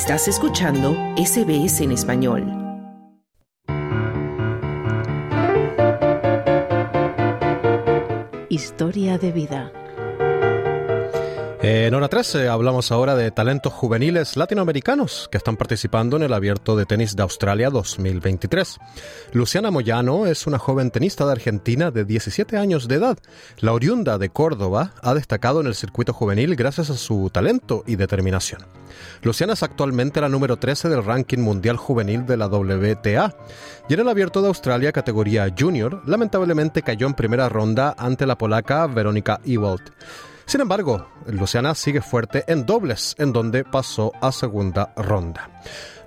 Estás escuchando SBS en español. Historia de vida. En hora 13 hablamos ahora de talentos juveniles latinoamericanos que están participando en el Abierto de Tenis de Australia 2023. Luciana Moyano es una joven tenista de Argentina de 17 años de edad. La oriunda de Córdoba ha destacado en el circuito juvenil gracias a su talento y determinación. Luciana es actualmente la número 13 del ranking mundial juvenil de la WTA y en el Abierto de Australia categoría junior lamentablemente cayó en primera ronda ante la polaca Verónica Ewald. Sin embargo, Luciana sigue fuerte en dobles, en donde pasó a segunda ronda.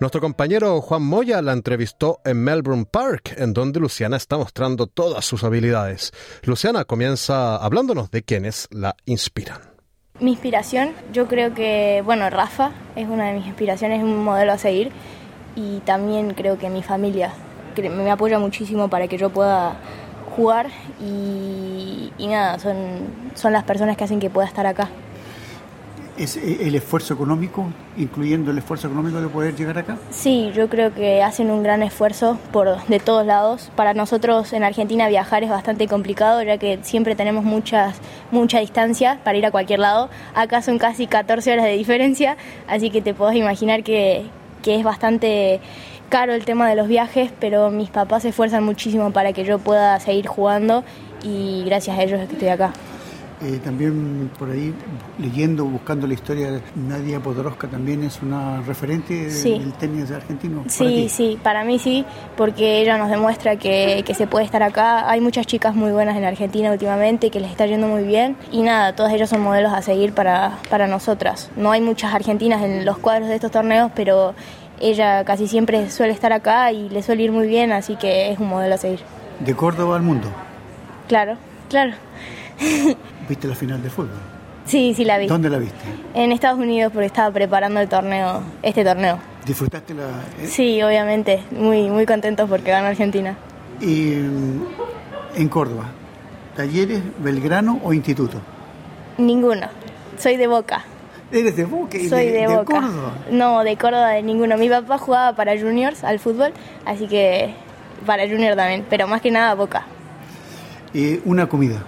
Nuestro compañero Juan Moya la entrevistó en Melbourne Park, en donde Luciana está mostrando todas sus habilidades. Luciana comienza hablándonos de quienes la inspiran. Mi inspiración, yo creo que, bueno, Rafa es una de mis inspiraciones, es un modelo a seguir y también creo que mi familia me apoya muchísimo para que yo pueda jugar y, nada, son, son las personas que hacen que pueda estar acá. ¿Es el esfuerzo económico, incluyendo el esfuerzo económico de poder llegar acá? Sí, yo creo que hacen un gran esfuerzo por de todos lados. Para nosotros en Argentina viajar es bastante complicado, ya que siempre tenemos muchas, mucha distancia para ir a cualquier lado. Acá son casi 14 horas de diferencia, así que te podés imaginar que, que es bastante caro el tema de los viajes, pero mis papás se esfuerzan muchísimo para que yo pueda seguir jugando y gracias a ellos es que estoy acá. Eh, también por ahí leyendo, buscando la historia de Nadia Podoroska también es una referente del tenis argentino. Sí, sí, para mí sí, porque ella nos demuestra que, que, se puede estar acá. Hay muchas chicas muy buenas en Argentina últimamente que les está yendo muy bien y nada, todas ellas son modelos a seguir para, para nosotras. No hay muchas argentinas en los cuadros de estos torneos, pero ella casi siempre suele estar acá y le suele ir muy bien, así que es un modelo a seguir. ¿De Córdoba al mundo? Claro, claro. ¿Viste la final de fútbol? Sí, sí la vi. ¿Dónde la viste? En Estados Unidos porque estaba preparando el torneo, este torneo. ¿Disfrutaste la...? Eh? Sí, obviamente, muy, muy contentos porque ganó Argentina. ¿Y en Córdoba? ¿Talleres, Belgrano o Instituto? Ninguno, soy de Boca. ¿Eres de Boca? Soy de, Córdoba? No, de Córdoba de ninguno. Mi papá jugaba para juniors al fútbol, así que para junior también, pero más que nada Boca. ¿Y una comida?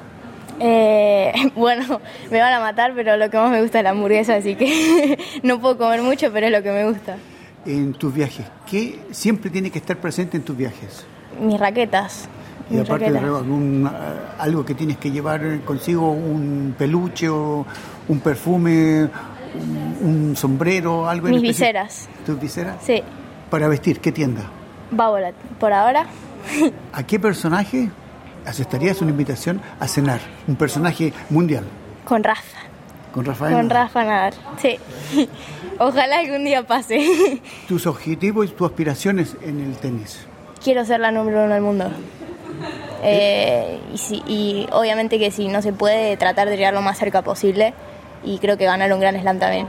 Eh, bueno, me van a matar, pero lo que más me gusta es la hamburguesa, así que no puedo comer mucho, pero es lo que me gusta. En tus viajes, ¿qué siempre tiene que estar presente en tus viajes? Mis raquetas. Y aparte de algún, algo que tienes que llevar consigo, un peluche o un perfume, un, sombrero, algo Mis viseras. ¿Tus viseras? Sí. Para vestir, ¿qué tienda? Baulat, por ahora. ¿A qué personaje aceptarías una invitación a cenar? Un personaje mundial. Con Rafa. ¿Con Rafael? Con Rafa Nadar, sí. Ojalá algún día pase. ¿Tus objetivos y tus aspiraciones en el tenis? Quiero ser la número uno del mundo. Eh, y, y, obviamente que si no se puede, tratar de llegar lo más cerca posible y creo que ganar un gran slam también.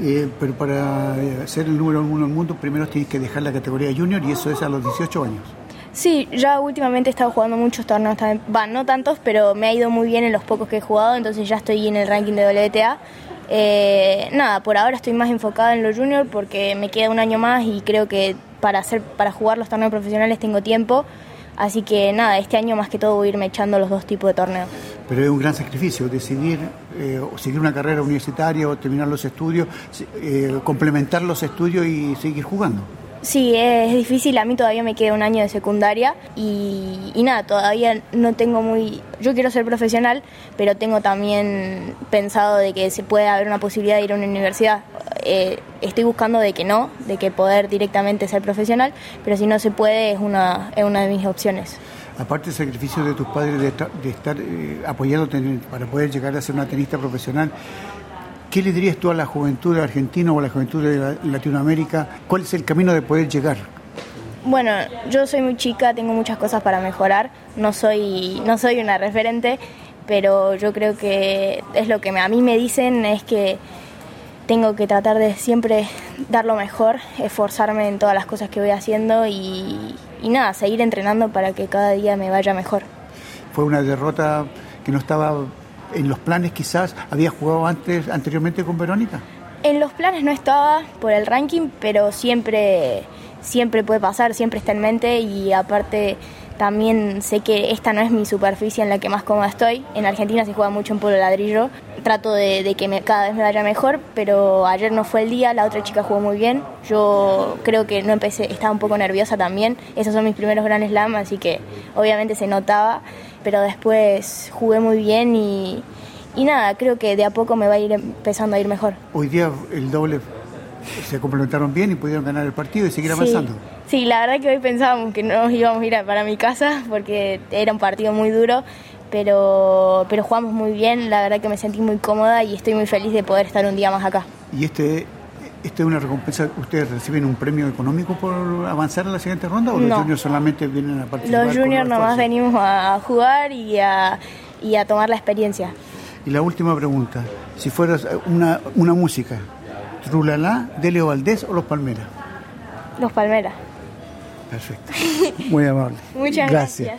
Eh, pero para ser el número uno del mundo, primero tienes que dejar la categoría junior y eso es a los 18 años. Sí, ya últimamente he estado jugando muchos torneos, van, no tantos, pero me ha ido muy bien en los pocos que he jugado, entonces ya estoy en el ranking de WTA. Eh, nada, por ahora estoy más enfocada en los junior porque me queda un año más y creo que para, hacer, para jugar los torneos profesionales tengo tiempo. Así que nada, este año más que todo voy a irme echando los dos tipos de torneos. Pero es un gran sacrificio decidir eh, seguir una carrera universitaria o terminar los estudios, eh, complementar los estudios y seguir jugando. Sí, es difícil, a mí todavía me queda un año de secundaria y, nada, todavía no tengo muy... Yo quiero ser profesional, pero tengo también pensado de que se puede haber una posibilidad de ir a una universidad. Eh, estoy buscando de que no, de que poder directamente ser profesional, pero si no se puede es una, es una de mis opciones. Aparte del sacrificio de tus padres de, estar, eh, apoyándote para poder llegar a ser una tenista profesional, ¿Qué le dirías tú a la juventud argentina o a la juventud de Latinoamérica? ¿Cuál es el camino de poder llegar? Bueno, yo soy muy chica, tengo muchas cosas para mejorar, no soy, no soy una referente, pero yo creo que es lo que a mí me dicen es que tengo que tratar de siempre dar lo mejor, esforzarme en todas las cosas que voy haciendo y, y nada, seguir entrenando para que cada día me vaya mejor. Fue una derrota que no estaba en los planes quizás? ¿Había jugado antes, anteriormente con Verónica? En los planes no estaba por el ranking, pero siempre, siempre puede pasar, siempre está en mente y aparte también sé que esta no es mi superficie en la que más cómoda estoy. En Argentina se juega mucho en polo ladrillo. Trato de, que me, cada vez me vaya mejor, pero ayer no fue el día. La otra chica jugó muy bien. Yo creo que no empecé, estaba un poco nerviosa también. Esos son mis primeros grandes Slam, así que obviamente se notaba. Pero después jugué muy bien y, y nada, creo que de a poco me va a ir empezando a ir mejor. Hoy día el doble se complementaron bien y pudieron ganar el partido y seguir avanzando. Sí, la verdad que hoy pensábamos que no íbamos a ir para mi casa porque era un partido muy duro, pero, pero jugamos muy bien, la verdad que me sentí muy cómoda y estoy muy feliz de poder estar un día más acá. ¿Y este, este es una recompensa? ¿Ustedes reciben un premio económico por avanzar a la siguiente ronda o los juniors solamente vienen a participar? Los juniors nomás venimos a jugar y a, y a tomar la experiencia. Y la última pregunta, si fueras una, una música, Trulala, de Leo Valdés o Los Palmeras? Los Palmeras. Perfecto. Muy amable. Muchas gracias.